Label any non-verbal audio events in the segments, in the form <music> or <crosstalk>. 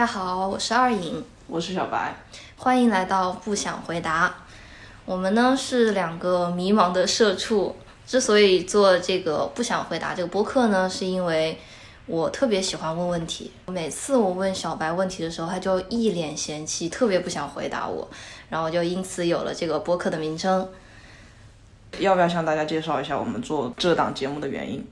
大家好，我是二颖，我是小白，欢迎来到不想回答。我们呢是两个迷茫的社畜，之所以做这个不想回答这个播客呢，是因为我特别喜欢问问题。每次我问小白问题的时候，他就一脸嫌弃，特别不想回答我，然后就因此有了这个播客的名称。要不要向大家介绍一下我们做这档节目的原因？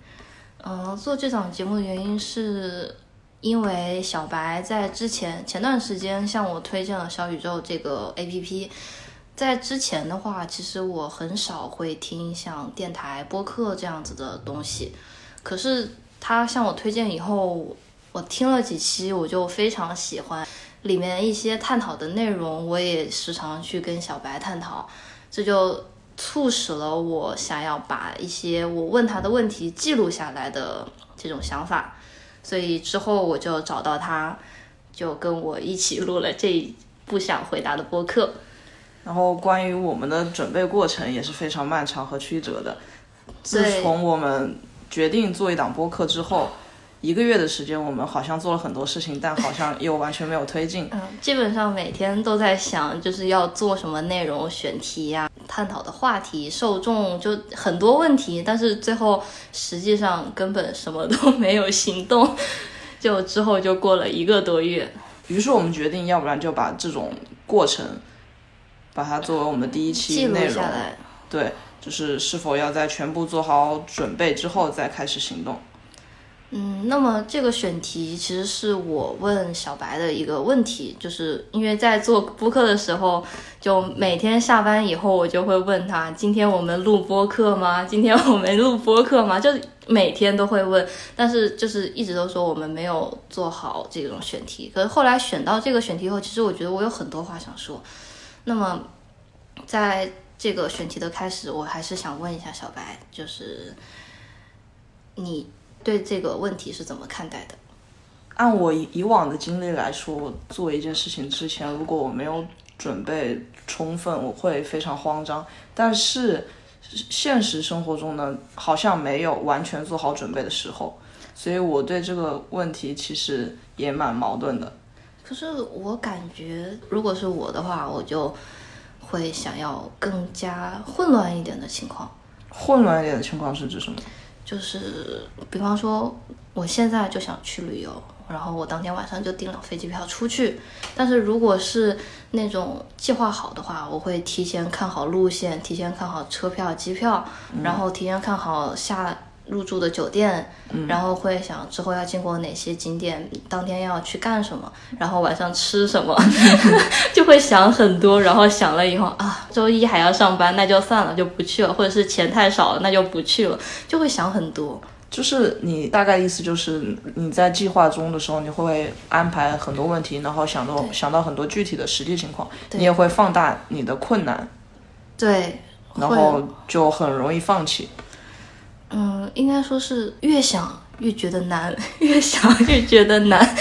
嗯，做这档节目的原因是因为小白在之前前段时间向我推荐了小宇宙这个 APP。在之前的话，其实我很少会听像电台播客这样子的东西。可是他向我推荐以后，我听了几期，我就非常喜欢里面一些探讨的内容，我也时常去跟小白探讨，这就促使了我想要把一些我问他的问题记录下来的这种想法。所以之后我就找到他，就跟我一起录了这不想回答的播客。然后关于我们的准备过程也是非常漫长和曲折的。自从我们决定做一档播客之后，一个月的时间，我们好像做了很多事情，但好像又完全没有推进。嗯，基本上每天都在想，就是要做什么内容、选题呀、探讨的话题、受众，就很多问题。但是最后实际上根本什么都没有行动。就之后就过了一个多月，于是我们决定，要不然就把这种过程。把它作为我们的第一期内容，对，就是是否要在全部做好准备之后再开始行动。嗯，那么这个选题其实是我问小白的一个问题，就是因为在做播客的时候，就每天下班以后我就会问他：今天我们录播客吗？今天我们录播客吗？就每天都会问，但是就是一直都说我们没有做好这种选题。可是后来选到这个选题后，其实我觉得我有很多话想说。那么，在这个选题的开始，我还是想问一下小白，就是你对这个问题是怎么看待的？按我以往的经历来说，做一件事情之前，如果我没有准备充分，我会非常慌张。但是现实生活中呢，好像没有完全做好准备的时候，所以我对这个问题其实也蛮矛盾的。可是我感觉，如果是我的话，我就会想要更加混乱一点的情况。混乱一点的情况是指什么？就是比方说，我现在就想去旅游，然后我当天晚上就订了飞机票出去。但是如果是那种计划好的话，我会提前看好路线，提前看好车票、机票，然后提前看好下。入住的酒店，然后会想之后要经过哪些景点，当天要去干什么，然后晚上吃什么，<laughs> 就会想很多。然后想了以后啊，周一还要上班，那就算了，就不去了。或者是钱太少了，那就不去了，就会想很多。就是你大概意思就是你在计划中的时候，你会安排很多问题，然后想到想到很多具体的实际情况，你也会放大你的困难，对，然后就很容易放弃。嗯，应该说是越想越觉得难，越想越觉得难。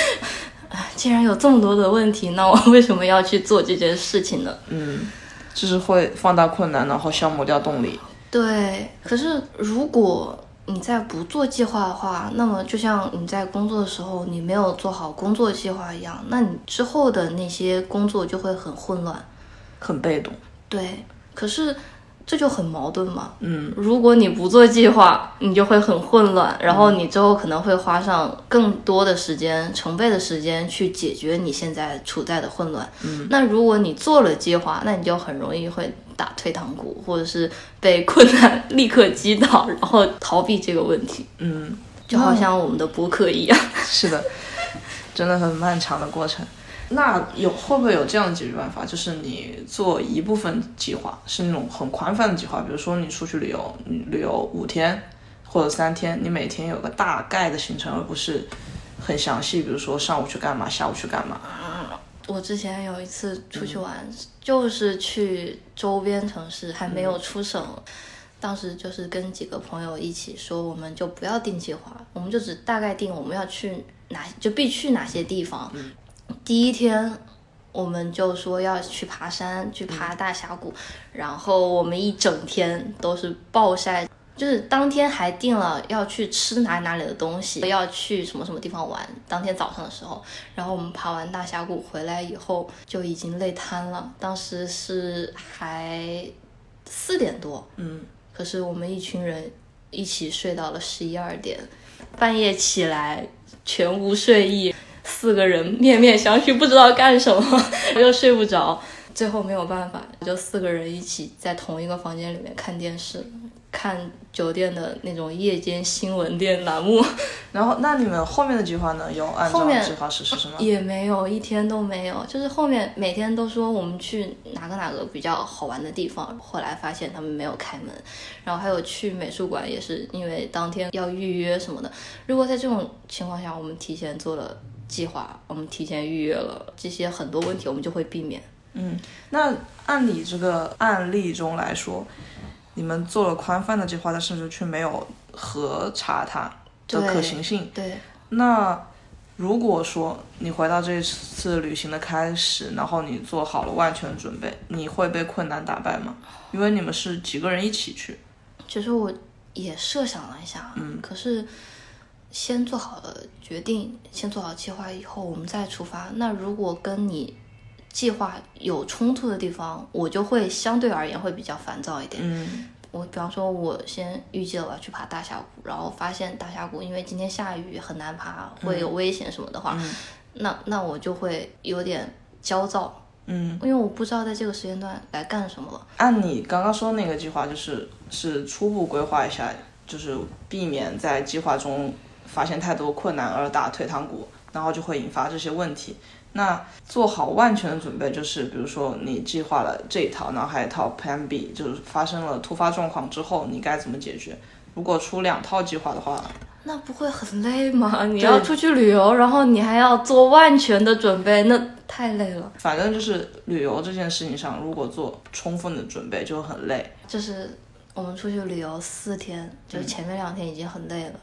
既然有这么多的问题，那我 <laughs> 为什么要去做这件事情呢？嗯，就是会放大困难，然后消磨掉动力。对，可是如果你在不做计划的话，那么就像你在工作的时候，你没有做好工作计划一样，那你之后的那些工作就会很混乱，很被动。对，可是。这就很矛盾嘛。嗯，如果你不做计划，你就会很混乱，然后你之后可能会花上更多的时间、成倍的时间去解决你现在处在的混乱。嗯，那如果你做了计划，那你就很容易会打退堂鼓，或者是被困难立刻击倒，然后逃避这个问题。嗯，就好像我们的播客一样。是的，真的很漫长的过程。那有会不会有这样的解决办法？就是你做一部分计划，是那种很宽泛的计划，比如说你出去旅游，你旅游五天或者三天，你每天有个大概的行程，而不是很详细，比如说上午去干嘛，下午去干嘛。我之前有一次出去玩，就是去周边城市，还没有出省，当时就是跟几个朋友一起说，我们就不要定计划，我们就只大概定我们要去哪，就必去哪些地方。第一天，我们就说要去爬山，去爬大峡谷，然后我们一整天都是暴晒，就是当天还定了要去吃哪哪里的东西，要去什么什么地方玩。当天早上的时候，然后我们爬完大峡谷回来以后就已经累瘫了，当时是还四点多，嗯，可是我们一群人一起睡到了十一二点，半夜起来全无睡意，四个人面面相觑，不知道干什么，<laughs> 又睡不着，最后没有办法，就四个人一起在同一个房间里面看电视。看酒店的那种夜间新闻店栏目，<laughs> 然后那你们后面的计划呢？有按照计划实施是吗？也没有一天都没有，就是后面每天都说我们去哪个哪个比较好玩的地方，后来发现他们没有开门，然后还有去美术馆也是因为当天要预约什么的。如果在这种情况下，我们提前做了计划，我们提前预约了这些很多问题，我们就会避免。嗯，那按你这个案例中来说，你们做了宽泛的计划，但甚至却没有核查它的可行性。对，那如果说你回到这次旅行的开始，然后你做好了万全的准备，你会被困难打败吗？因为你们是几个人一起去。其实我也设想了一下，嗯可是先做好了决定，先做好计划以后，我们再出发。那如果跟你计划有冲突的地方，我就会相对而言会比较烦躁一点。嗯我比方说，我先预计了我要去爬大峡谷，然后发现大峡谷因为今天下雨很难爬，会有危险什么的话，嗯那那我就会有点焦躁，嗯，因为我不知道在这个时间段来干什么了。按你刚刚说的那个计划，就是是初步规划一下，就是避免在计划中发现太多困难而打退堂鼓，然后就会引发这些问题。那做好万全的准备，就是比如说你计划了这一套，然后还有一套 Plan B，就是发生了突发状况之后你该怎么解决。如果出两套计划的话，那不会很累吗？你要出去旅游，然后你还要做万全的准备，那太累了。反正就是旅游这件事情上，如果做充分的准备就很累。就是我们出去旅游四天，就是前面两天已经很累了，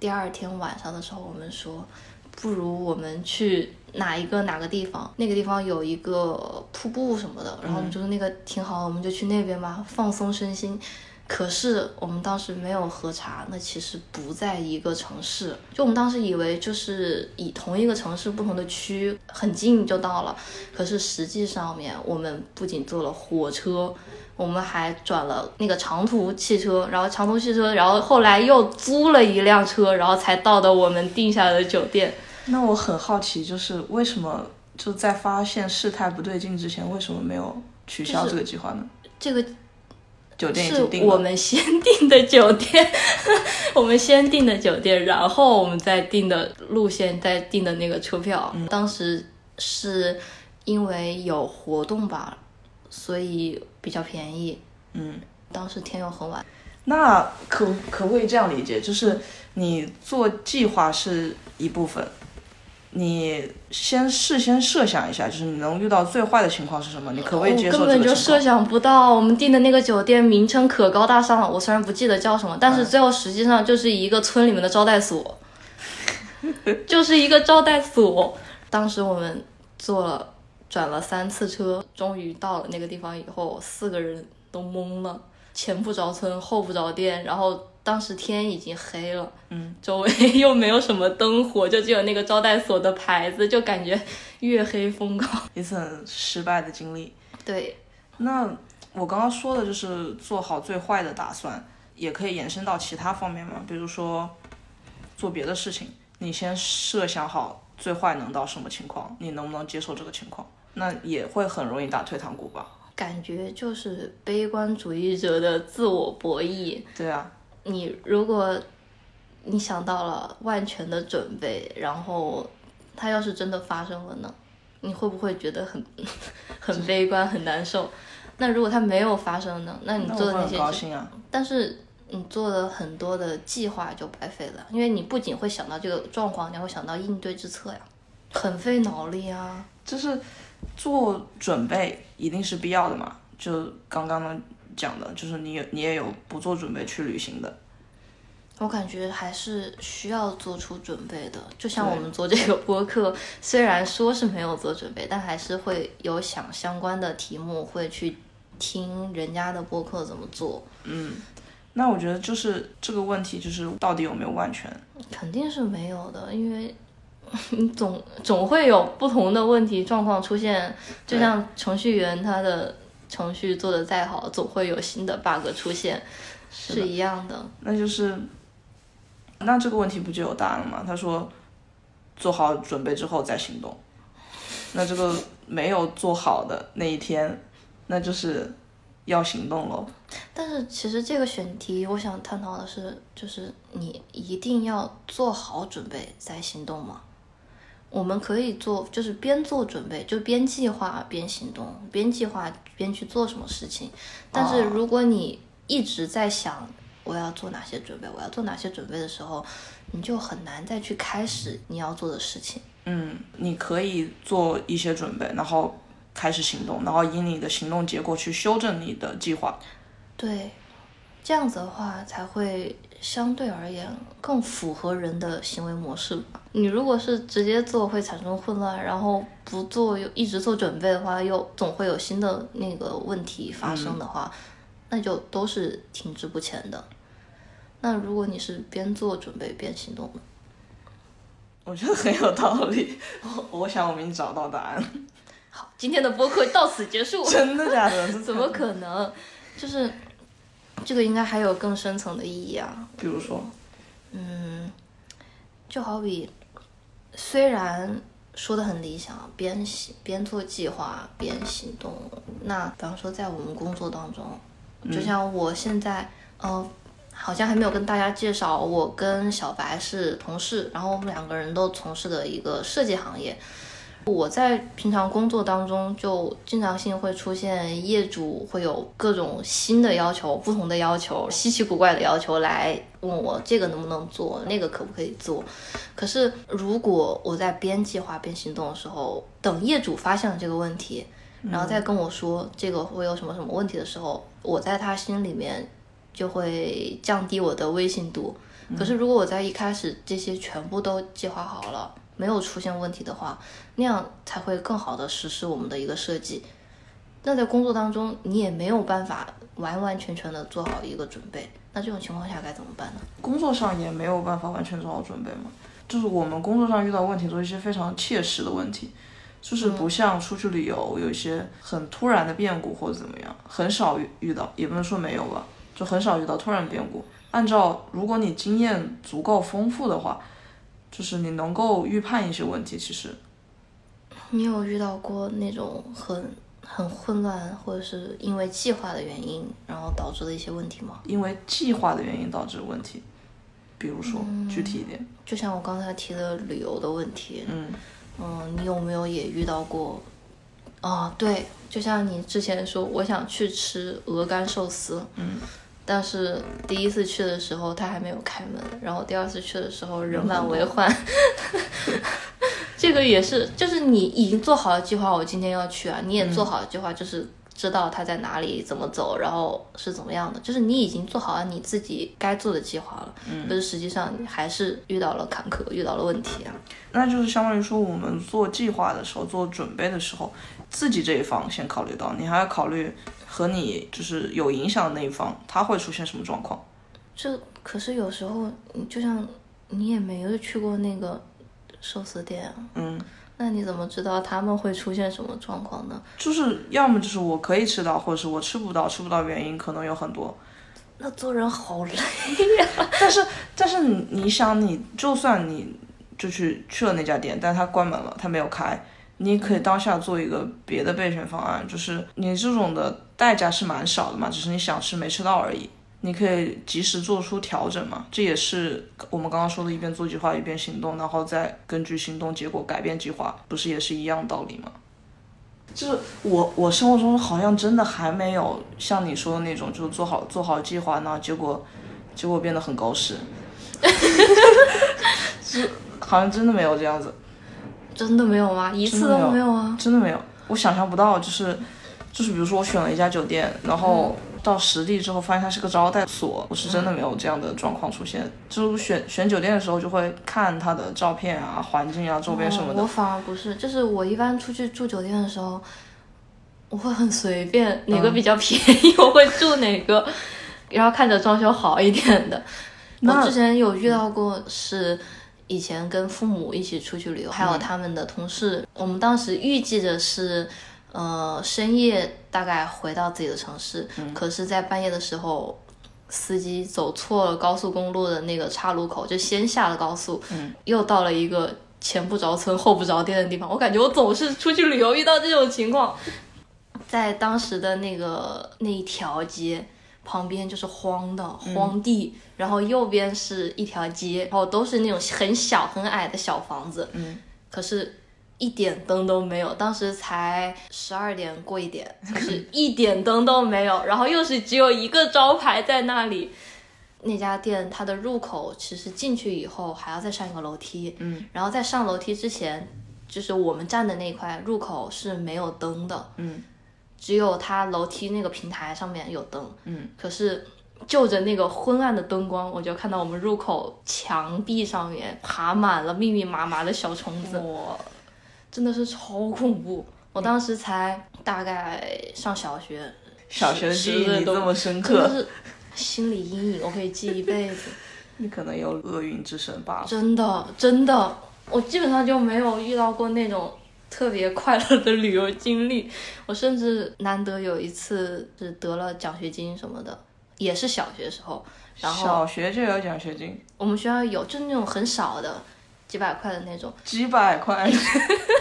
第二天晚上的时候，我们说，不如我们去哪一个哪个地方，那个地方有一个瀑布什么的，然后我们觉得那个挺好，我们就去那边吧，放松身心。可是我们当时没有核查，那其实不在一个城市。就我们当时以为就是以同一个城市不同的区很近就到了，可是实际上面我们不仅坐了火车，我们还转了那个长途汽车，然后长途汽车，然后后来又租了一辆车，然后才到的我们定下的酒店。那我很好奇，就是为什么就在发现事态不对劲之前，为什么没有取消这个计划呢？这个酒店已是经定了，我们先订的酒店，<laughs> 我们先订的酒店，然后我们再订的路线，再订的那个车票。当时是因为有活动吧，所以比较便宜。嗯，当时天又很晚，那可可不可以这样理解？就是你做计划是一部分，你先事先设想一下，就是你能遇到最坏的情况是什么？你可不可以接我受根本就设？想不到，我们订的那个酒店名称可高大上了。我虽然不记得叫什么，但嗯是最后实际上就是一个村里面的招待所，<laughs> 就是一个招待所。当时我们做了转了三次车，终于到了那个地方以后，四个人都懵了，前不着村后不着店，然后。当时天已经黑了，嗯，周围 <laughs> 又没有什么灯火，就只有那个招待所的牌子，就感觉月黑风高。<laughs> 一次很失败的经历。对，那我刚刚说的就是做好最坏的打算，也可以延伸到其他方面嘛，比如说做别的事情，你先设想好最坏能到什么情况，你能不能接受这个情况，那也会很容易打退堂鼓吧？感觉就是悲观主义者的自我博弈。对啊，你如果你想到了万全的准备，然后它要是真的发生了呢？你会不会觉得很 <laughs> 很悲观、很难受？那如果它没有发生呢？那你做的那些高兴啊。但是你做的很多的计划就白费了，因为你不仅会想到这个状况，你还会想到应对之策呀，很费脑力啊。就是做准备一定是必要的嘛，就刚刚呢讲的，就是你有你也有不做准备去旅行的，我感觉还是需要做出准备的，就像我们做这个播客，虽然说是没有做准备，但还是会有想相关的题目，会去听人家的播客怎么做。嗯，那我觉得就是这个问题，就是到底有没有万全？肯定是没有的，因为你 <laughs> 总总会有不同的问题状况出现，就像程序员他的程序做的再好，总会有新的 bug 出现，是一样的。那就是，那这个问题不就有答案了吗？他说，做好准备之后再行动。那这个没有做好的那一天，那就是要行动喽。但是其实这个选题，我想探讨的是，就是你一定要做好准备再行动吗？我们可以做，就是边做准备，就边计划边行动，边计划边去做什么事情。但是如果你一直在想我要做哪些准备，我要做哪些准备的时候，你就很难再去开始你要做的事情。嗯，你可以做一些准备，然后开始行动，然后以你的行动结果去修正你的计划。对，这样子的话才会相对而言更符合人的行为模式吧。你如果是直接做会产生混乱，然后不做又一直做准备的话，又总会有新的那个问题发生的话，那就都是停滞不前的。那如果你是边做准备边行动呢，我觉得很有道理。我我想我们已经找到答案。<laughs> 好，今天的播客到此结束。真的假的？<laughs> 怎么可能？就是这个应该还有更深层的意义啊。比如说，嗯，就好比虽然说的很理想，边行边做计划边行动，那比方说在我们工作当中，就像我现在，呃，好像还没有跟大家介绍，我跟小白是同事，然后我们两个人都从事的一个设计行业。我在平常工作当中，就经常性会出现业主会有各种新的要求、不同的要求、稀奇古怪的要求来问我这个能不能做，那个可不可以做。可是如果我在边计划边行动的时候，等业主发现了这个问题，然后再跟我说这个会有什么什么问题的时候，我在他心里面就会降低我的威信度。可是如果我在一开始这些全部都计划好了。没有出现问题的话，那样才会更好的实施我们的一个设计。那在工作当中，你也没有办法完完全全的做好一个准备，那这种情况下该怎么办呢？工作上也没有办法完全做好准备嘛。就是我们工作上遇到问题都是一些非常切实的问题，就是不像出去旅游有一些很突然的变故或者怎么样，很少遇遇到，也不能说没有吧，就很少遇到突然变故。按照如果你经验足够丰富的话。就是你能够预判一些问题，其实，你有遇到过那种很很混乱，或者是因为计划的原因，然后导致的一些问题吗？因为计划的原因导致问题，比如说具体一点，就像我刚才提的旅游的问题，嗯嗯，你有没有也遇到过？啊，对，就像你之前说，我想去吃鹅肝寿司，嗯。但是第一次去的时候他还没有开门，然后第二次去的时候人满为患。<laughs> 这个也是，就是你已经做好了计划，我今天要去啊，你也做好了计划，就是知道他在哪里，怎么走，然后是怎么样的，就是你已经做好了你自己该做的计划了。嗯。可是实际上你还是遇到了坎坷，遇到了问题啊。那就是相当于说，我们做计划的时候，做准备的时候，自己这一方先考虑到，你还要考虑。和你就是有影响的那一方，他会出现什么状况？这可是有时候，就像你也没有去过那个寿司店，嗯，那你怎么知道他们会出现什么状况呢？就是要么就是我可以吃到，或者是我吃不到，吃不到原因可能有很多。那做人好累 <laughs> 呀！但是但是你你想，你就算你就去去了那家店，但他关门了，他没有开。你可以当下做一个别的备选方案，就是你这种的代价是蛮少的嘛，只是你想吃没吃到而已。你可以及时做出调整嘛，这也是我们刚刚说的一边做计划一边行动，然后再根据行动结果改变计划，不是也是一样道理吗？就是我我生活中好像真的还没有像你说的那种，就是做好做好计划，然后结果结果变得很狗屎，<laughs> 是好像真的没有这样子。真的没有吗？一次都没有啊！真的没有，我想象不到，就是，就是比如说我选了一家酒店，然后到实地之后发现它是个招待所，我是真的没有这样的状况出现。就是选选酒店的时候就会看它的照片啊、环境啊、周边什么的。我反而不是，就是我一般出去住酒店的时候，我会很随便，哪个比较便宜 <laughs> 我会住哪个。然后看着装修好一点的。我之前有遇到过，是以前跟父母一起出去旅游，还有他们的同事。我们当时预计的是，呃，深夜大概回到自己的城市，可是，在半夜的时候，司机走错了高速公路的那个岔路口，就先下了高速，又到了一个前不着村后不着店的地方。我感觉我总是出去旅游遇到这种情况，在当时的那个那一条街。旁边就是荒的荒地，然后右边是一条街，然后都是那种很小很矮的小房子，嗯，可是一点灯都没有。当时才十二点过一点，就是一点灯都没有，然后又是只有一个招牌在那里。那家店它的入口其实进去以后还要再上一个楼梯，嗯，然后在上楼梯之前，就是我们站的那块入口是没有灯的，嗯。只有它楼梯那个平台上面有灯，嗯，可是就着那个昏暗的灯光，我就看到我们入口墙壁上面爬满了密密麻麻的小虫子，哇，真的是超恐怖。我当时才大概上小学，小学的记忆都这么深刻，真的是心理阴影，我可以记一辈子。<laughs> 你可能有厄运之神吧？真的真的，我基本上就没有遇到过那种。特别快乐的旅游经历，我甚至难得有一次是得了奖学金什么的，也是小学时候。然后小学就有奖学金，我们学校有，就是那种很少的，几百块的那种。几百块，<laughs>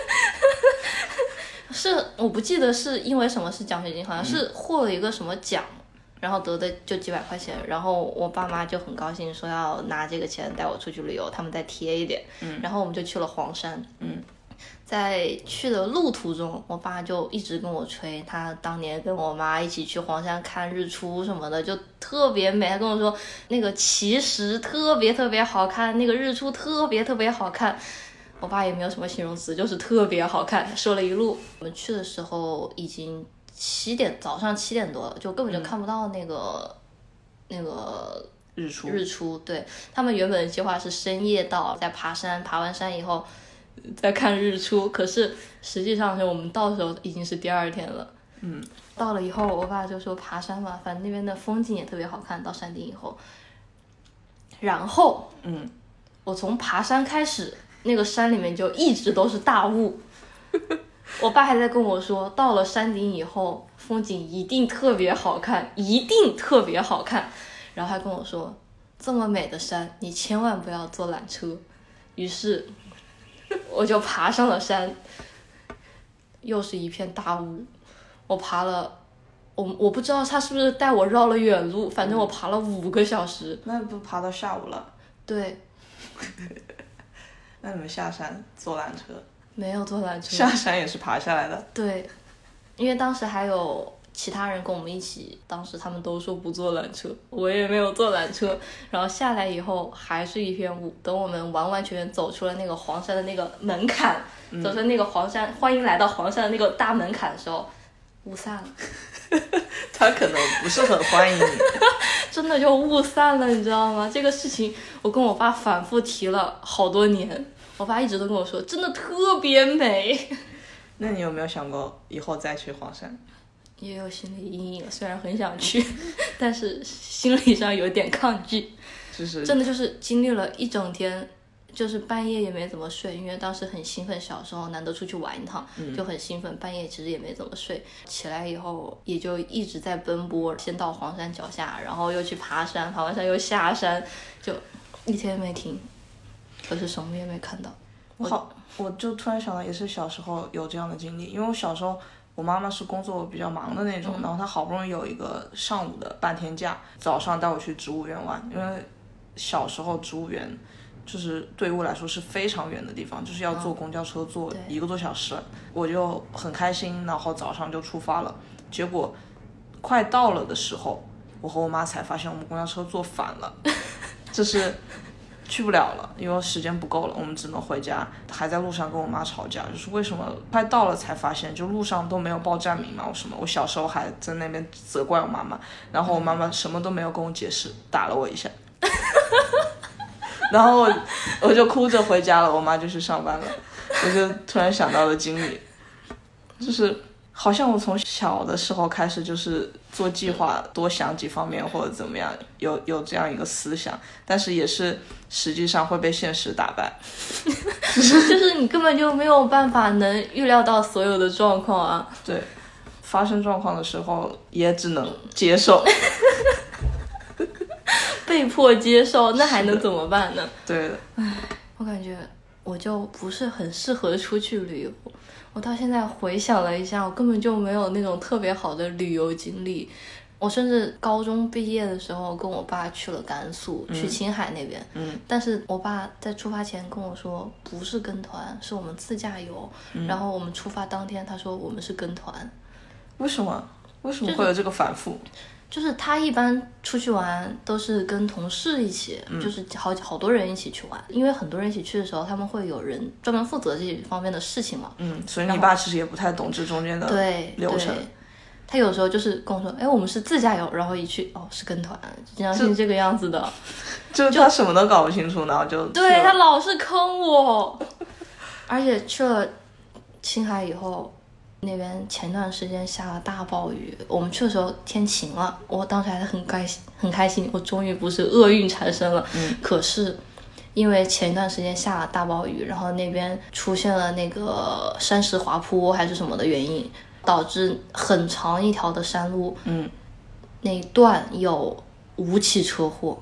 是我不记得是因为什么是奖学金，好像是获了一个什么奖，然后得的就几百块钱。然后我爸妈就很高兴，说要拿这个钱带我出去旅游，他们再贴一点。嗯，然后我们就去了黄山。嗯。在去的路途中，我爸就一直跟我吹，他当年跟我妈一起去黄山看日出什么的，就特别美。他跟我说，那个奇石特别特别好看，那个日出特别特别好看。我爸也没有什么形容词，就是特别好看。说了一路，我们去的时候已经七点，早上七点多了，就根本就看不到那个、那个日出。日出，对他们原本的计划是深夜到，在爬山，爬完山以后。再看日出，可是实际上是我们到时候已经是第二天了。嗯，到了以后，我爸就说爬山嘛，反正那边的风景也特别好看。到山顶以后，然后，嗯，我从爬山开始，那个山里面就一直都是大雾。<laughs> 我爸还在跟我说，到了山顶以后，风景一定特别好看，一定特别好看。然后还跟我说，这么美的山，你千万不要坐缆车。于是。我就爬上了山，又是一片大雾。我爬了，我我不知道他是不是带我绕了远路，反正我爬了五个小时。那不爬到下午了？对。那你们下山坐缆车？没有坐缆车。下山也是爬下来的。对，因为当时还有。其他人跟我们一起，当时他们都说不坐缆车，我也没有坐缆车。然后下来以后还是一片雾。等我们完完全全走出了那个黄山的那个门槛，走出那个黄山，欢迎来到黄山的那个大门槛的时候，雾散了。<laughs> 他可能不是很欢迎你，<laughs> 真的就雾散了，你知道吗？这个事情我跟我爸反复提了好多年，我爸一直都跟我说，真的特别美。<laughs> 那你有没有想过以后再去黄山？也有心理阴影，虽然很想去，但是心理上有点抗拒。就是真的就是经历了一整天，就是半夜也没怎么睡，因为当时很兴奋，小时候难得出去玩一趟，就很兴奋，半夜其实也没怎么睡。起来以后也就一直在奔波，先到黄山脚下，然后又去爬山，爬完山又下山，就一天没停，可是什么也没看到。我好，我就突然想到，也是小时候有这样的经历，因为我小时候。我妈妈是工作比较忙的那种，然后她好不容易有一个上午的半天假，早上带我去植物园玩。因为小时候植物园就是对于我来说是非常远的地方，就是要坐公交车坐一个多小时，我就很开心，然后早上就出发了。结果快到了的时候，我和我妈才发现我们公交车坐反了，就是。去不了了，因为时间不够了，我们只能回家。还在路上跟我妈吵架，就是为什么快到了才发现，就路上都没有报站名嘛，我什么？我小时候还在那边责怪我妈妈，然后我妈妈什么都没有跟我解释，打了我一下，然后我我就哭着回家了，我妈就去上班了。我就突然想到了经历，就是好像我从小的时候开始就是做计划，多想几方面或者怎么样，有有这样一个思想，但是也是实际上会被现实打败。<laughs> 就是你根本就没有办法能预料到所有的状况啊。对，发生状况的时候也只能接受，<laughs> 被迫接受，那还能怎么办呢？对的，我感觉我就不是很适合出去旅游。我到现在回想了一下，我根本就没有那种特别好的旅游经历。我甚至高中毕业的时候跟我爸去了甘肃，去青海那边。嗯，但是我爸在出发前跟我说，不是跟团，是我们自驾游。然后我们出发当天，他说我们是跟团。为什么？为什么会有这个反复？就是他一般出去玩都是跟同事一起，就是好好多人一起去玩。因为很多人一起去的时候，他们会有人专门负责这方面的事情嘛。嗯，所以你爸其实也不太懂这中间的对流程。他有时候就是跟我说：“哎，我们是自驾游。”然后一去，哦，是跟团，经常是这个样子的。<laughs> 就他什么都搞不清楚，然后就对他老是坑我。<laughs> 而且去了青海以后，那边前段时间下了大暴雨，我们去的时候天晴了，我当时还是很开心，很开心，我终于不是厄运缠身了。嗯。可是因为前一段时间下了大暴雨，然后那边出现了那个山石滑坡还是什么的原因。导致很长一条的山路，嗯，那一段有五起车祸，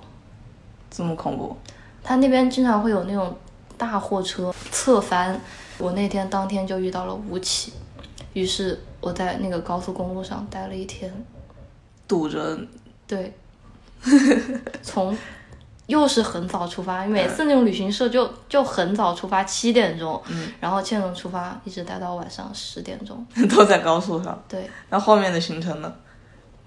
这么恐怖。他那边经常会有那种大货车侧翻，我那天当天就遇到了五起，于是我在那个高速公路上待了一天，堵着。对，从。又是很早出发，每次那种旅行社就就很早出发，七点钟，嗯，然后七点钟出发，一直待到晚上十点钟，<laughs> 都在高速上。对，那后面的行程呢？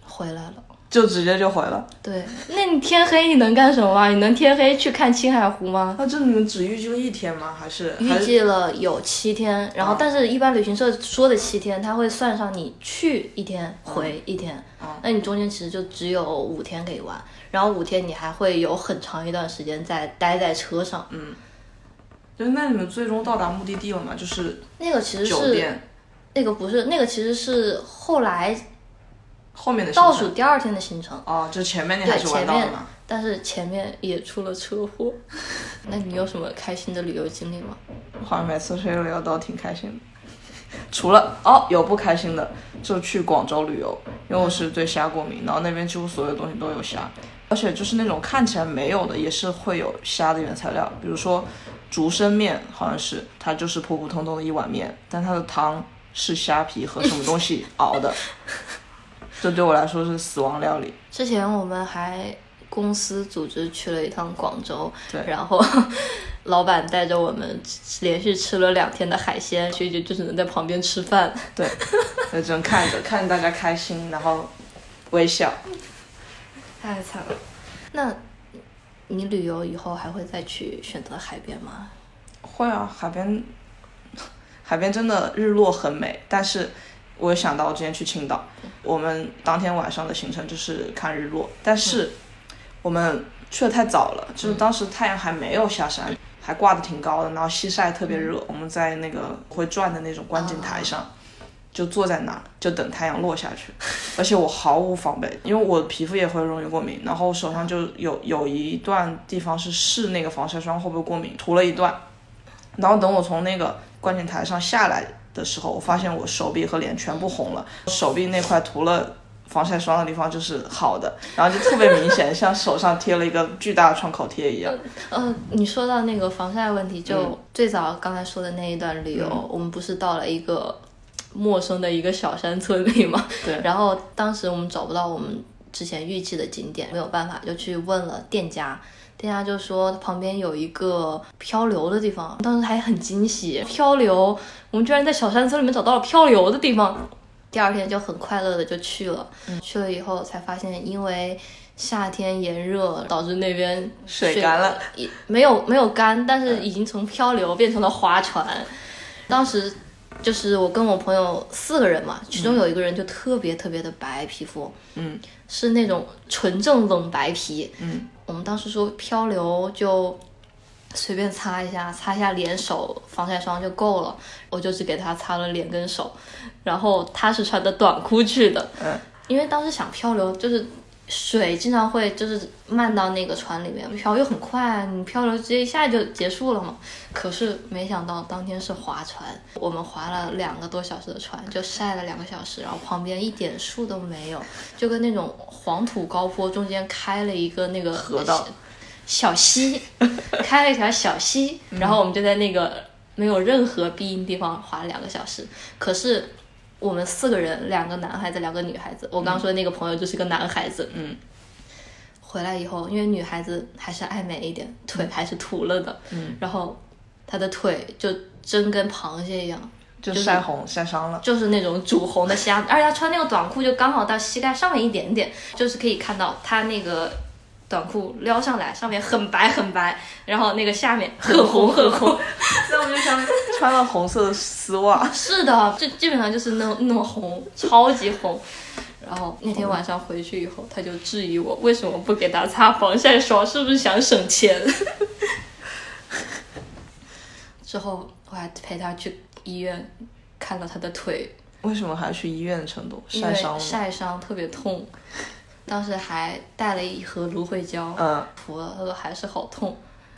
回来了，就直接就回了。对，那你天黑你能干什么吗？你能天黑去看青海湖吗？那这你们只预计了一天吗？还是预计了有七天，然后但是一般旅行社说的七天，他会算上你去一天回一天，那你中间其实就只有五天可以玩。然后五天你还会有很长一段时间在待在车上，嗯，就是那你们最终到达目的地了吗？就是那个其实是那个不是那个其实是后来后面的倒数第二天的行程哦，就前面你还是玩到了吗？但是前面也出了车祸，<laughs> 那你有什么开心的旅游经历吗？我好像每次去旅游都挺开心的，除了哦有不开心的，就去广州旅游，因为我是对虾过敏，然后那边几乎所有东西都有虾。而且就是那种看起来没有的，也是会有虾的原材料，比如说竹升面，好像是它就是普普通通的一碗面，但它的汤是虾皮和什么东西熬的，这对我来说是死亡料理。之前我们还公司组织去了一趟广州，对，然后 <laughs> 老板带着我们连续吃了两天的海鲜，学姐就只能在旁边吃饭，对，就只能看着看着大家开心，然后微笑。太惨了，那，你旅游以后还会再去选择海边吗？会啊，海边，海边真的日落很美。但是，我想到我之前去青岛，我们当天晚上的行程就是看日落，但是我们去的太早了，就是当时太阳还没有下山，还挂的挺高的，然后西晒特别热，我们在那个会转的那种观景台上。就坐在那儿，就等太阳落下去，而且我毫无防备，因为我皮肤也会容易过敏，然后手上就有有一段地方是试那个防晒霜会不会过敏，涂了一段，然后等我从那个观景台上下来的时候，我发现我手臂和脸全部红了，手臂那块涂了防晒霜的地方就是好的，然后就特别明显，像手上贴了一个巨大的创口贴一样。呃，你说到那个防晒问题，就最早刚才说的那一段旅游，我们不是到了一个。陌生的一个小山村里嘛，对。然后当时我们找不到我们之前预计的景点，没有办法就去问了店家，店家就说旁边有一个漂流的地方，当时还很惊喜，漂流，我们居然在小山村里面找到了漂流的地方。第二天就很快乐的就去了，去了以后才发现，因为夏天炎热导致那边水干了，没有没有干，但是已经从漂流变成了划船，当时。就是我跟我朋友四个人嘛，其中有一个人就特别特别的白皮肤，嗯，是那种纯正冷白皮，嗯，我们当时说漂流就随便擦一下，擦一下脸手防晒霜就够了。我就只给他擦了脸跟手，然后他是穿的短裤去的，嗯，因为当时想漂流，就是水经常会就是漫到那个船里面，漂又很快，你漂流直接一下就结束了嘛。可是没想到当天是划船，我们划了两个多小时的船，就晒了两个小时，然后旁边一点树都没有，就跟那种黄土高坡中间开了一个那个河道。小溪 <laughs> 开了一条小溪，然后我们就在那个没有任何避荫地方划了两个小时。可是我们四个人，两个男孩子，两个女孩子。我刚说的那个朋友就是个男孩子。嗯。回来以后，因为女孩子还是爱美一点，腿还是涂了的。嗯。然后她的腿就真跟螃蟹一样，就晒红晒伤了，就是那种煮红的虾。而且她穿那个短裤就刚好到膝盖上面一点点，就是可以看到她那个。短裤撩上来，上面很白很白，然后那个下面很红很红，<laughs> 所以我就想穿了红色的丝袜。是的，就基本上就是那那么红，超级红。然后那天晚上回去以后，他就质疑我为什么不给他擦防晒霜，是不是想省钱？<laughs> 之后我还陪他去医院看了他的腿。为什么还要去医院的程度？晒伤了晒伤特别痛。当时还带了一盒芦荟胶，嗯，涂了，他说还是好痛。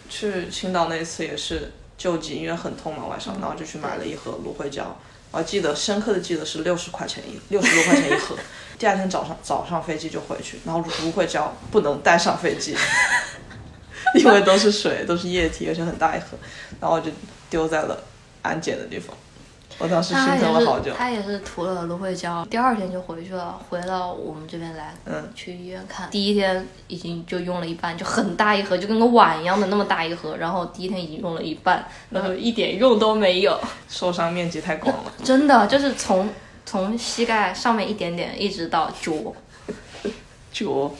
去青岛那一次也是救急，因为很痛嘛，晚上，然后就去买了一盒芦荟胶。我还记得深刻的记得是六十块钱一，六十多块钱一盒。<laughs> 第二天早上早上飞机就回去，然后芦荟胶不能带上飞机，<laughs> 因为都是水，都是液体，而且很大一盒，然后就丢在了安检的地方。我当时心疼了好久。他也是涂了芦荟胶，第二天就回去了，回到我们这边来，嗯，去医院看。第一天已经就用了一半，就很大一盒，就跟个碗一样的那么大一盒。然后第一天已经用了一半，然后一点用都没有。受伤面积太广了。<laughs> 真的就是从从膝盖上面一点点，一直到脚。<laughs> 脚。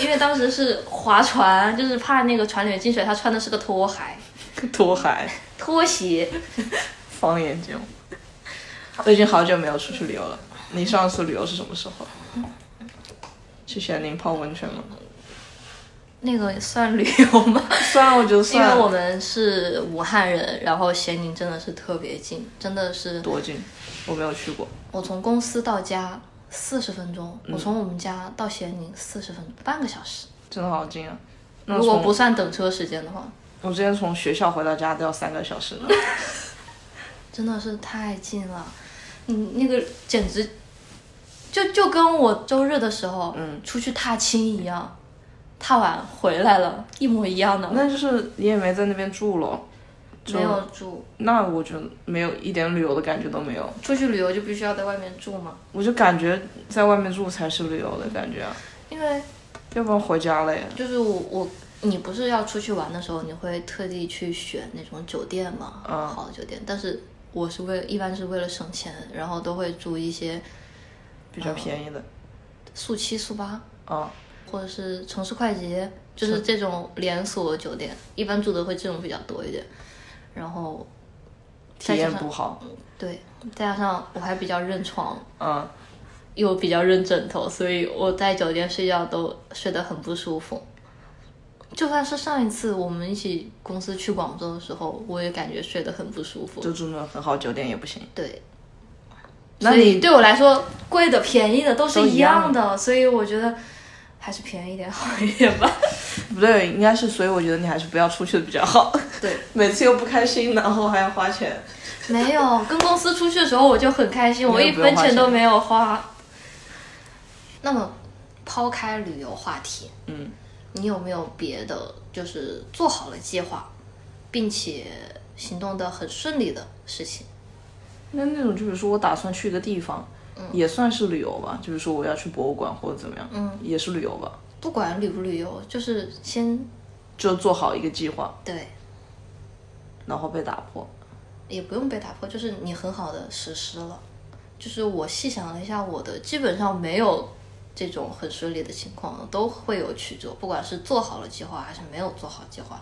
因为当时是划船，就是怕那个船里面进水，他穿的是个拖鞋。<laughs> 拖鞋。拖鞋。方眼睛。我已经好久没有出去旅游了。你上次旅游是什么时候？去咸宁泡温泉吗？那个算旅游吗？<laughs> 算，我觉得算。因为我们是武汉人，然后咸宁真的是特别近，真的是。多近？我没有去过。我从公司到家四十分钟，我从我们家到咸宁四十分钟，半个小时。真的好近啊！如果不算等车时间的话。我之前从学校回到家都要三个小时呢。<laughs> 真的是太近了。嗯，那个简直就就跟我周日的时候，嗯，出去踏青一样，踏完回来了，一模一样的。那就是你也没在那边住了，没有住。那我觉得没有一点旅游的感觉都没有。出去旅游就必须要在外面住吗？我就感觉在外面住才是旅游的感觉啊。因为要不然回家了呀。就是我我你不是要出去玩的时候，你会特地去选那种酒店吗？嗯，好的酒店，但是。我是为一般是为了省钱，然后都会住一些比较便宜的，速七速八啊，或者是城市快捷，就是这种连锁酒店，一般住的会这种比较多一点。然后体验不好，对，再加上我还比较认床，嗯，又比较认枕头，所以我在酒店睡觉都睡得很不舒服。就算是上一次我们一起公司去广州的时候，我也感觉睡得很不舒服。就住那种很好酒店也不行。对。那你对我来说，贵的便宜的都是一样的，所以我觉得还是便宜点好一点吧。<laughs> 不对，应该是，所以我觉得你还是不要出去的比较好。对。<laughs> 每次又不开心，然后还要花钱。没有，跟公司出去的时候我就很开心，我一分钱都没有花。那么，抛开旅游话题，嗯。你有没有别的，就是做好了计划，并且行动的很顺利的事情？那那种，就比如说我打算去一个地方，也算是旅游吧。就是说我要去博物馆或者怎么样，嗯，也是旅游吧。不管旅不旅游，就是先就做好一个计划，对，然后被打破，也不用被打破，就是你很好的实施了。就是我细想了一下，我的基本上没有。这种很顺利的情况都会有曲折，不管是做好了计划还是没有做好计划。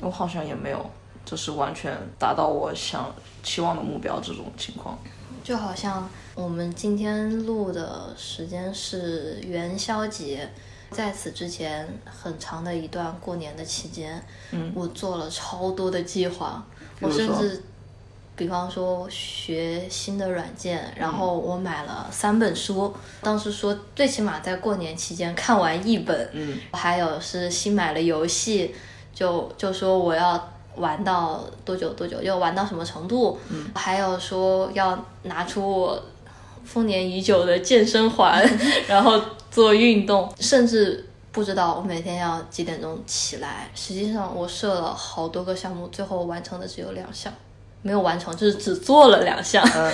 我好像也没有，就是完全达到我想期望的目标这种情况。就好像我们今天录的时间是元宵节，在此之前很长的一段过年的期间，嗯，我做了超多的计划，我甚至，比方说学新的软件，然后我买了三本书，当时说最起码在过年期间看完一本，嗯，还有是新买了游戏，就就说我要玩到多久多久，要玩到什么程度，嗯，还有说要拿出我丰年已久的健身环，<laughs> 然后做运动，甚至不知道我每天要几点钟起来。实际上我设了好多个项目，最后完成的只有两项，没有完成，就是只做了两项。嗯，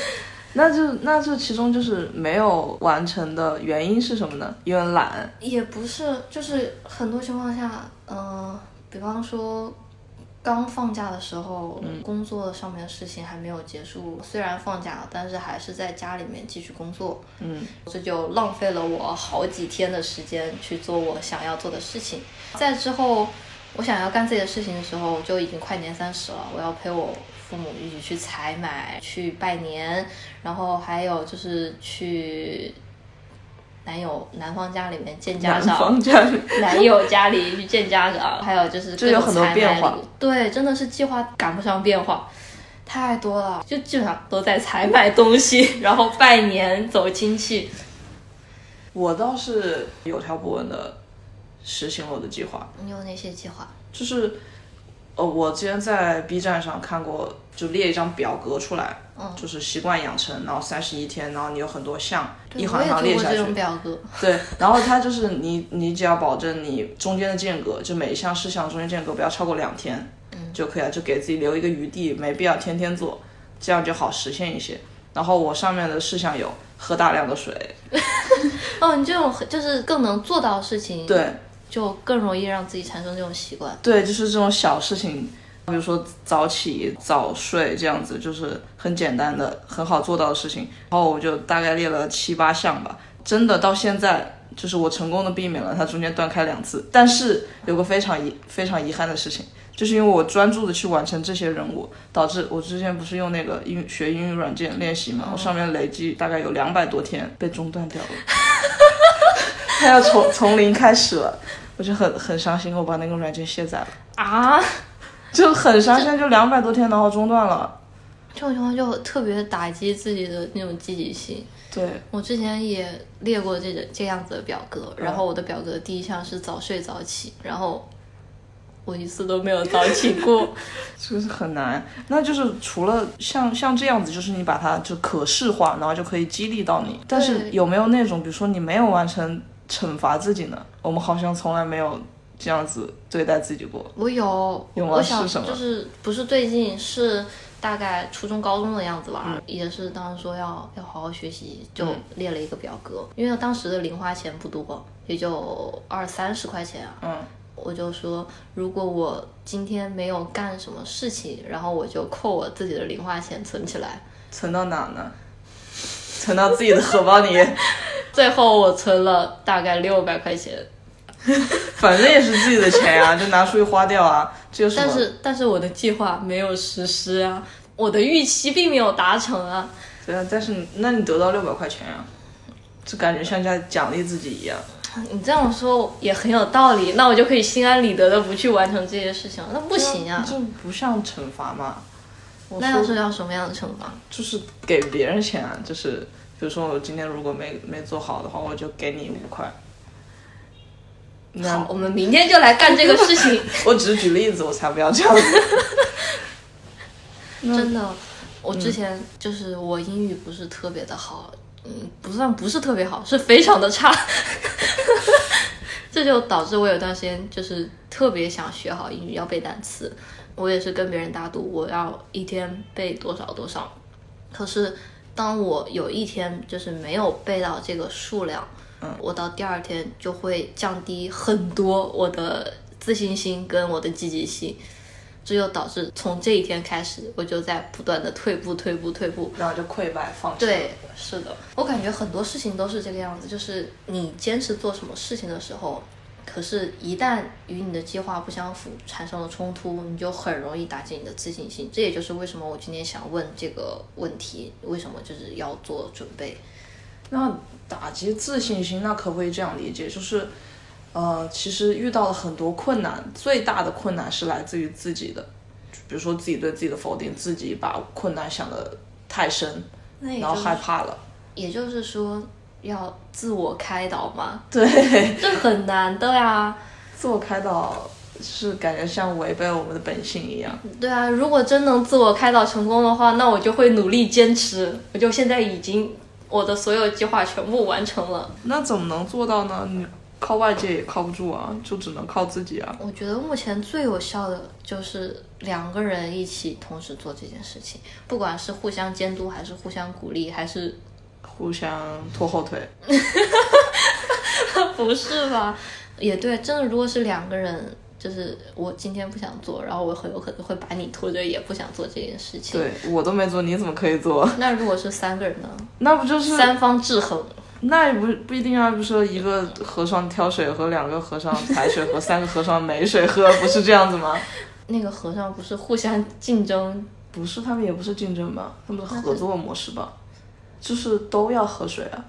那就那这其中就是没有完成的原因是什么呢？因为懒。也不是，就是很多情况下，嗯、比方说刚放假的时候，工作上面的事情还没有结束，虽然放假了，但是还是在家里面继续工作，嗯，这就浪费了我好几天的时间去做我想要做的事情。在之后，我想要干自己的事情的时候，就已经快年三十了，我要陪我父母一起去采买、去拜年，然后还有就是去男友男方家里面见家南长，方家，男友家里去见家长，<laughs> 还有就是这有很多变化。对，真的是计划赶不上变化，太多了，就基本上都在采买东西，然后拜年、走亲戚。我倒是有条不紊的实行了我的计划，你有哪些计划？就是，呃，我之前在 B 站上看过，就列一张表格出来，嗯就是习惯养成，然后三十一天，然后你有很多项，一行一行列下去。种表格。对，然后它就是你，你只要保证你中间的间隔，就每一项事项中间间隔不要超过两天，嗯就可以了，就给自己留一个余地，没必要天天做，这样就好实现一些。然后我上面的事项有喝大量的水，<laughs> 哦，你这种就是更能做到的事情，对就更容易让自己产生这种习惯。对，就是这种小事情，比如说早起早睡这样子，就是很简单的、很好做到的事情。然后我就大概列了七八项吧，真的到现在就是我成功的避免了它中间断开两次。但是有个非常遗非常遗憾的事情，就是因为我专注的去完成这些任务，导致我之前不是用那个英语学英语软件练习嘛，我上面累计大概有两百多天被中断掉了，<laughs> 它要从从零开始了。我就很很伤心，我把那个软件卸载了。啊，<laughs> 就很伤心，就两百多天，然后中断了。这种情况就特别打击自己的那种积极性。对，我之前也列过这个这样子的表格，然后我的表格第一项是早睡早起，然后我一次都没有早起过。<laughs> 就是很难。那就是除了像像这样子，就是你把它就可视化，然后就可以激励到你。但是有没有那种，比如说你没有完成，惩罚自己呢？我们好像从来没有这样子对待自己过。我有，有我小是什么就是不是最近是大概初中高中的样子吧，也是当时说要要好好学习，就列了一个表格，因为当时的零花钱不多，也就二三十块钱啊。嗯，我就说，如果我今天没有干什么事情，然后我就扣我自己的零花钱存起来。存到哪呢？存到自己的荷包里，<laughs> 最后我存了大概六百块钱，<laughs> 反正也是自己的钱呀、<laughs> 就拿出去花掉啊。这有什么？但是但是我的计划没有实施啊，我的预期并没有达成啊。对啊，但是那你得到六百块钱啊、就感觉像在奖励自己一样。你这样说也很有道理，那我就可以心安理得的不去完成这些事情了。那不行啊，这不像惩罚嘛。那要说是要什么样的惩罚？就是给别人钱啊，就是比如说我今天如果没没做好的话，我就给你五块。那好，我们明天就来干这个事情。<laughs> 我只是举例子，我才不要这样子。<laughs> 真的，我之前就是我英语不是特别的好，嗯，不算不是特别好，是非常的差。<laughs> 这就导致我有段时间就是特别想学好英语，要背单词。我也是跟别人打赌，我要一天背多少多少。可是当我有一天就是没有背到这个数量，嗯，我到第二天就会降低很多我的自信心跟我的积极性。这就导致从这一天开始，我就在不断的退步、退步、退步。然后就溃败放弃。对，是的，我感觉很多事情都是这个样子，就是你坚持做什么事情的时候，可是，一旦与你的计划不相符，产生了冲突，你就很容易打击你的自信心。这也就是为什么我今天想问这个问题，为什么就是要做准备？那打击自信心，那可不可以这样理解？就是，呃，其实遇到了很多困难，最大的困难是来自于自己的，比如说自己对自己的否定，自己把困难想得太深，然后害怕了。也就是说要自我开导嘛，<laughs> 对，这很难的呀。自我开导是感觉像违背我们的本性一样。对啊，如果真能自我开导成功的话，那我就会努力坚持。我就现在已经我的所有计划全部完成了。那怎么能做到呢？你靠外界也靠不住啊，就只能靠自己啊。我觉得目前最有效的就是两个人一起同时做这件事情，不管是互相监督，还是互相鼓励，还是互相拖后腿。<laughs> 不是吧？也对，真的，如果是两个人，就是我今天不想做，然后我很有可能会把你拖着，也不想做这件事情。对我都没做，你怎么可以做？那如果是三个人呢？那不就是三方制衡。那也不不一定啊，比如说一个和尚挑水和两个和尚抬水和三个和尚没水喝，不是这样子吗？<laughs> 那个和尚不是互相竞争，不是，他们也不是竞争吧，他们是合作模式吧，就是都要喝水啊。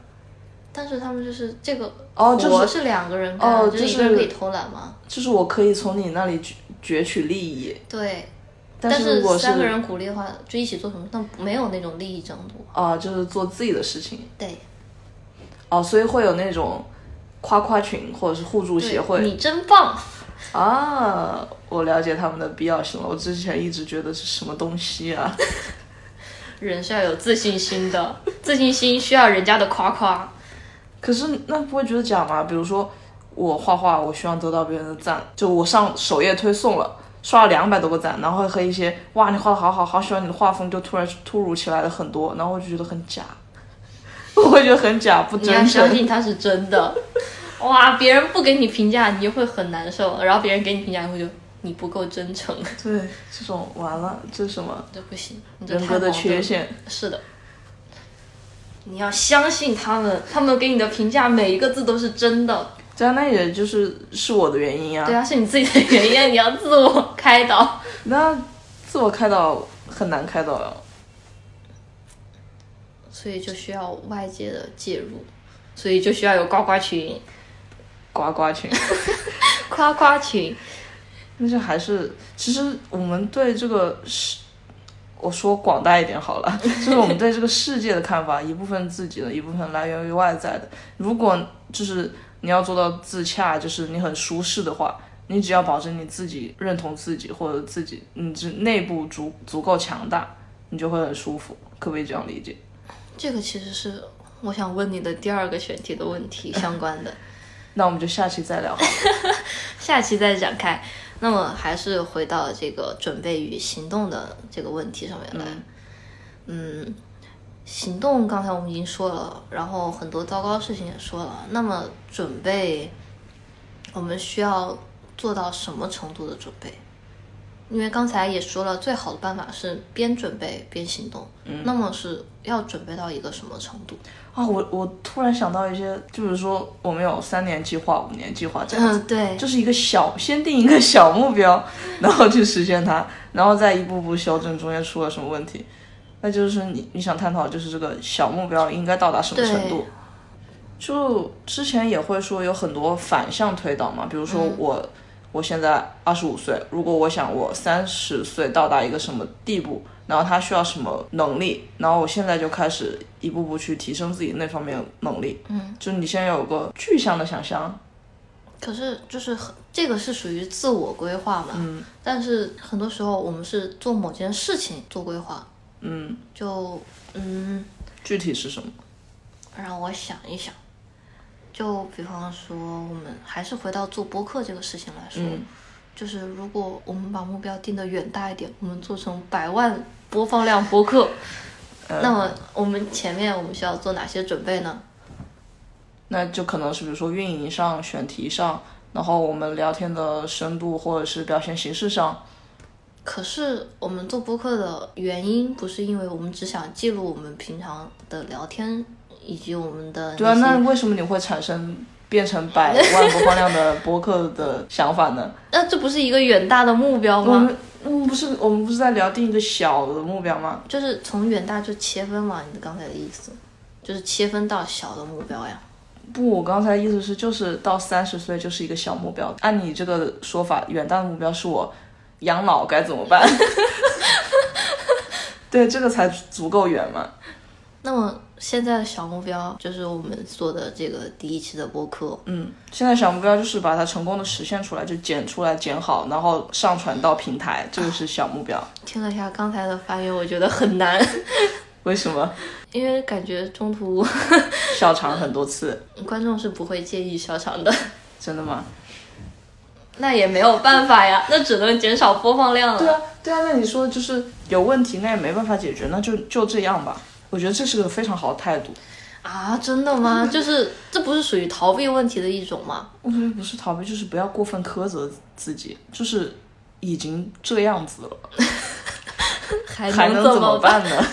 但是他们就是这个哦就是是两个人干，哦就是一个人可以偷懒吗。就是我可以从你那里攫攫取利益，对，但但是三个人鼓励的话，就一起做什么，但没有那种利益争夺。啊、就是做自己的事情对，哦，所以会有那种夸夸群或者是互助协会你真棒。啊。我了解他们的必要性了，我之前一直觉得是什么东西啊。<laughs> 人是要有自信心的，<laughs> 自信心需要人家的夸夸。可是那不会觉得假吗？比如说我画画，我希望得到别人的赞，就我上首页推送了，刷了两百多个赞，然后和一些哇你画的好好，好喜欢你的画风，就突然突如其来的很多，然后我就觉得很假，<laughs> 我会觉得很假，不你要。相信它是真的。哇，别人不给你评价，你就会很难受；然后别人给你评价，你会觉得你不够真诚，<laughs> 对，这种完了，这什么这不行，人格的。缺陷？是的，你要相信他们，他们给你的评价每一个字都是真的。对啊那也就是是我的原因啊。对啊，是你自己的原因，你要自我开导。<laughs> 那自我开导很难开导呀。所以就需要外界的介入，所以就需要有呱呱群、呱呱群，<laughs> 夸夸群。但是还是，其实我们对这个世，我说广大一点好了，<laughs> 就是我们对这个世界的看法，一部分自己的，一部分来源于外在的。如果就是你要做到自洽，就是你很舒适的话，你只要保证你自己认同自己，或者自己你这内部足足够强大，你就会很舒服。可不可以这样理解？这个其实是我想问你的第二个选题的问题相关的，<laughs> 那我们就下期再聊好了。<laughs> 下期再展开。那么还是回到这个准备与行动的这个问题上面来。嗯，行动刚才我们已经说了，然后很多糟糕的事情也说了。那么准备，我们需要做到什么程度的准备？因为刚才也说了，最好的办法是边准备边行动。嗯，那么是要准备到一个什么程度？啊，我我突然想到一些，就是说我们有三年计划、五年计划这样子，嗯，对，就是一个小，先定一个小目标，<laughs> 然后去实现它，然后再一步步修正中间出了什么问题。那就是你你想探讨，就是这个小目标应该到达什么程度？就之前也会说有很多反向推导嘛，比如说我、我现在二十五岁，如果我想我三十岁到达一个什么地步，然后他需要什么能力，然后我现在就开始一步步去提升自己那方面的能力。嗯，就是你先有个具象的想象，可是就是很这个是属于自我规划嘛，嗯，但是很多时候我们是做某件事情做规划，嗯，就嗯，具体是什么？让我想一想，就比方说我们还是回到做播客这个事情来说，嗯就是如果我们把目标定得远大一点，我们做成百万播放量播客，<laughs> 那么我们前面我们需要做哪些准备呢？那就可能是比如说运营上、选题上，然后我们聊天的深度或者是表现形式上，可是我们做播客的原因不是因为我们只想记录我们平常的聊天以及我们的对啊，那为什么你会产生变成百 <laughs> 万播放量的播客的想法呢？<laughs> 那这不是一个远大的目标吗？我们不是我们不是在聊定一个小的目标吗？就是从远大就切分嘛，你刚才的意思就是切分到小的目标呀。不，我刚才意思是就是到三十岁就是一个小目标。按你这个说法，远大的目标是我养老该怎么办？<laughs> 对，这个才足够远嘛。那么现在的小目标就是我们做的这个第一期的播客。嗯，现在小目标就是把它成功的实现出来，就剪出来剪好，然后上传到平台，这个是小目标。听了一下刚才的发言，我觉得很难。<laughs> 为什么？因为感觉中途 <laughs> 笑场很多次，观众是不会介意笑场的。真的吗？那也没有办法呀，那只能减少播放量了。对啊，对啊，那你说就是有问题，那也没办法解决，那就就这样吧。我觉得这是个非常好的态度。啊，真的吗？<laughs> 就是这不是属于逃避问题的一种吗？我觉得不是逃避，就是不要过分苛责自己，就是已经这样子了，还 <laughs> 还能怎怎么办呢？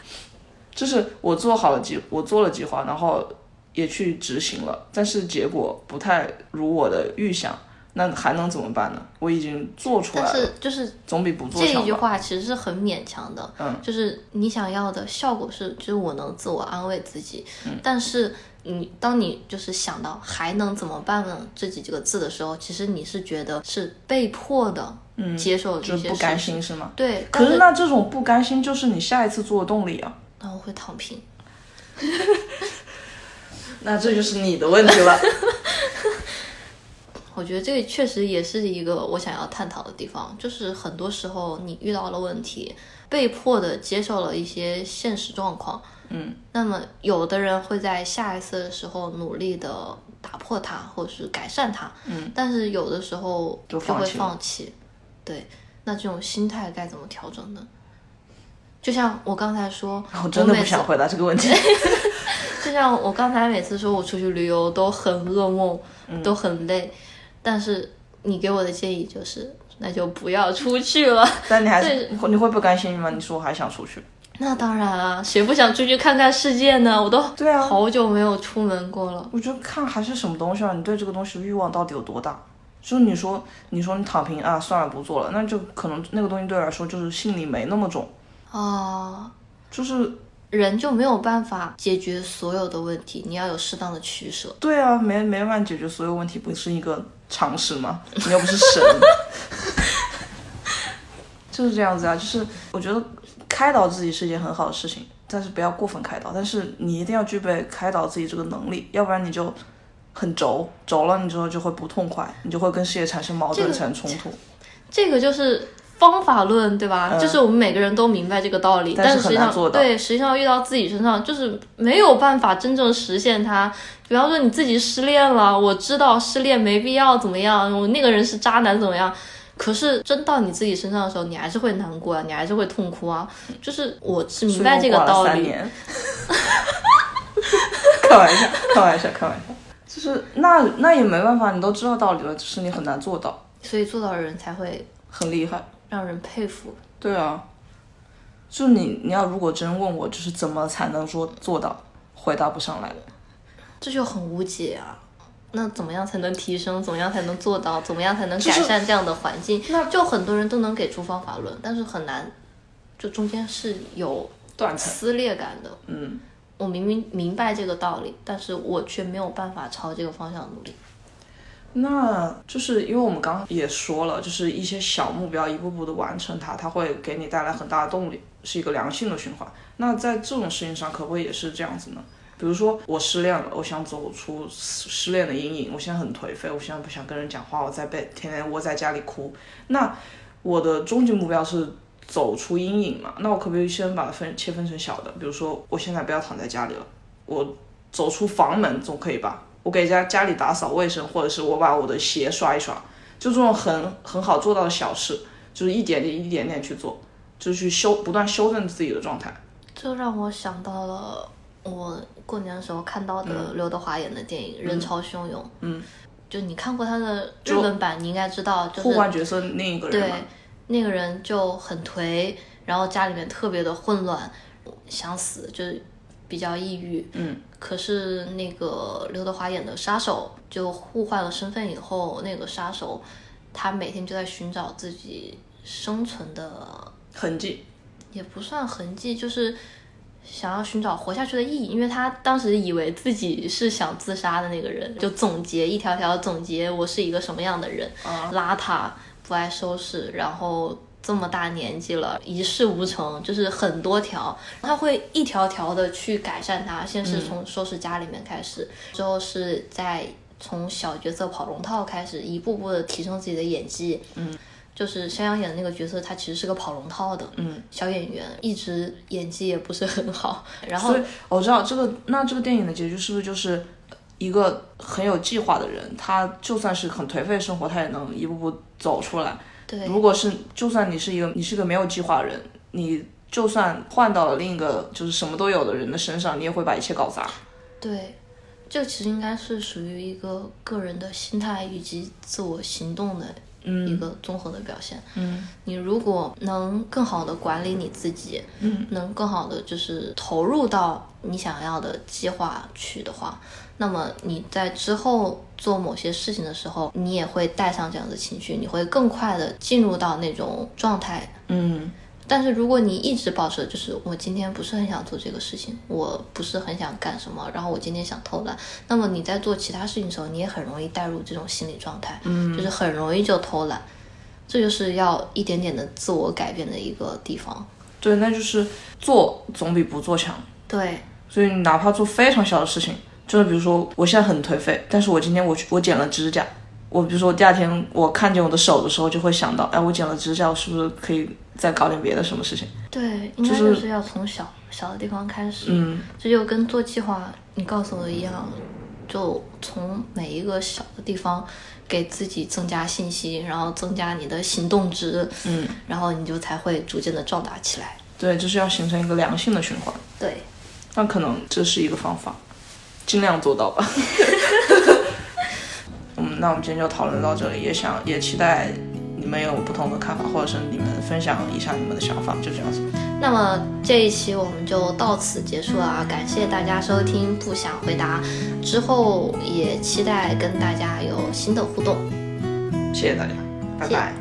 <laughs> 就是我做好了计，我做了计划，然后也去执行了，但是结果不太如我的预想，那还能怎么办呢？我已经做出来了但，是就是总比不做这一句。话其实是很勉强的，嗯，就是你想要的效果是，就是我能自我安慰自己，嗯但是你当你就是想到还能怎么办呢这几个字的时候，其实你是觉得是被迫的嗯接受这些嗯就是不甘心是吗？对，可是那这种不甘心就是你下一次做的动力啊。那我会躺平。<laughs> 那这就是你的问题了。<laughs> 我觉得这个确实也是一个我想要探讨的地方，就是很多时候你遇到了问题，被迫的接受了一些现实状况，嗯，那么有的人会在下一次的时候努力的打破它，或者是改善它，嗯，但是有的时候就就会放弃放弃，对，那这种心态该怎么调整呢？就像我刚才说，<laughs> 我真的不想回答这个问题。<laughs> 就像我刚才每次说我出去旅游都很噩梦，嗯都很累，但是你给我的建议就是，<laughs> 那就不要出去了。<laughs> 但你还是你会不甘心吗？你说我还想出去。那当然啊，谁不想出去看看世界呢？我都对啊好久没有出门过了。我觉得看还是什么东西啊，你对这个东西欲望到底有多大？就是你说，你说你躺平啊，算了不做了，那就可能那个东西对我来说就是心里没那么重，啊，就是人就没有办法解决所有的问题，你要有适当的取舍。对啊，没没办法解决所有问题，不是一个常识吗？你又不是神，<laughs> 就是这样子啊。就是我觉得开导自己是一件很好的事情，但是不要过分开导，但是你一定要具备开导自己这个能力，要不然你就很轴，轴了你之后就会不痛快，你就会跟事业产生矛盾、产生冲突。这个就是方法论，对吧？就是我们每个人都明白这个道理，嗯但是实际上做到对，实际上遇到自己身上就是没有办法真正实现它。比方说你自己失恋了，我知道失恋没必要怎么样，我那个人是渣男怎么样。可是真到你自己身上的时候，你还是会难过啊，你还是会痛哭啊。<laughs> 就是我是明白这个道理，三年 <laughs> 开玩笑，开玩笑，开玩笑。就是那那也没办法，你都知道道理了，只是你很难做到，所以做到的人才会很厉害。让人佩服。对啊，就你你要如果真问我，就是怎么才能说做到，回答不上来。这就很无解啊。那怎么样才能提升？怎么样才能做到？怎么样才能改善这样的环境？那就很多人都能给出方法论，但是很难，就中间是有断层，撕裂感的。嗯，我明明明白这个道理，但是我却没有办法朝这个方向努力。那就是因为我们刚刚也说了，就是一些小目标一步步的完成它，它会给你带来很大的动力，是一个良性的循环。那在这种事情上，可不可以也是这样子呢？比如说我失恋了，我想走出失恋的阴影，我现在很颓废，我现在不想跟人讲话，我在被天天窝在家里哭。那我的终极目标是走出阴影嘛？那我可不可以先把它分切分成小的？比如说我现在不要躺在家里了，我走出房门总可以吧？我给家家里打扫卫生，或者是我把我的鞋刷一刷，就这种很很好做到的小事，就是一点点一点点去做，就去修不断修正自己的状态。这让我想到了我过年的时候看到的刘德华演的电影《人潮汹涌》。嗯，就你看过他的日本版，你应该知道，就是互换角色另一个人对，那个人就很颓，然后家里面特别的混乱，想死，就是比较抑郁。嗯，可是那个刘德华演的杀手就互换了身份以后，那个杀手他每天就在寻找自己生存的，痕迹。也不算痕迹，就是想要寻找活下去的意义，因为他当时以为自己是想自杀的那个人，就总结一条条总结我是一个什么样的人，邋遢，不爱收拾，然后这么大年纪了，一事无成，就是很多条，他会一条条的去改善它，先是从收拾家里面开始，之后是在从小角色跑龙套开始，一步步的提升自己的演技，嗯。就是肖央演的那个角色，他其实是个跑龙套的嗯小演员，一直演技也不是很好。<laughs> 然后所以我知道这个，那这个电影的结局是不是就是一个很有计划的人，他就算是很颓废的生活，他也能一步步走出来。对如果是，就算你是一个你是个没有计划的人，你就算换到了另一个就是什么都有的人的身上，你也会把一切搞砸。对，这其实应该是属于一个个人的心态以及自我行动的一个综合的表现。嗯你如果能更好的管理你自己，嗯，能更好的就是投入到你想要的计划去的话，那么你在之后做某些事情的时候，你也会带上这样的情绪，你会更快的进入到那种状态。嗯但是如果你一直保持就是我今天不是很想做这个事情，我不是很想干什么，然后我今天想偷懒，那么你在做其他事情的时候，你也很容易带入这种心理状态，嗯就是很容易就偷懒，这就是要一点点的自我改变的一个地方。对，那就是做总比不做强。对，所以你哪怕做非常小的事情，就是比如说我现在很颓废，但是我今天我去我剪了指甲，我比如说我第二天我看见我的手的时候，就会想到，哎，我剪了指甲，我是不是可以再搞点别的什么事情？对，应该就是要从小小的地方开始。嗯，这就跟做计划你告诉我的一样，就从每一个小的地方给自己增加信息，然后增加你的行动值，嗯，然后你就才会逐渐的壮大起来。对，就是要形成一个良性的循环。对，那可能这是一个方法，尽量做到吧。<laughs> 嗯，那我们今天就讨论到这里，也想也期待你们有不同的看法，或者是你们分享一下你们的想法，就这样子。那么这一期我们就到此结束了啊！感谢大家收听，不想回答。之后也期待跟大家有新的互动。谢谢大家，拜拜。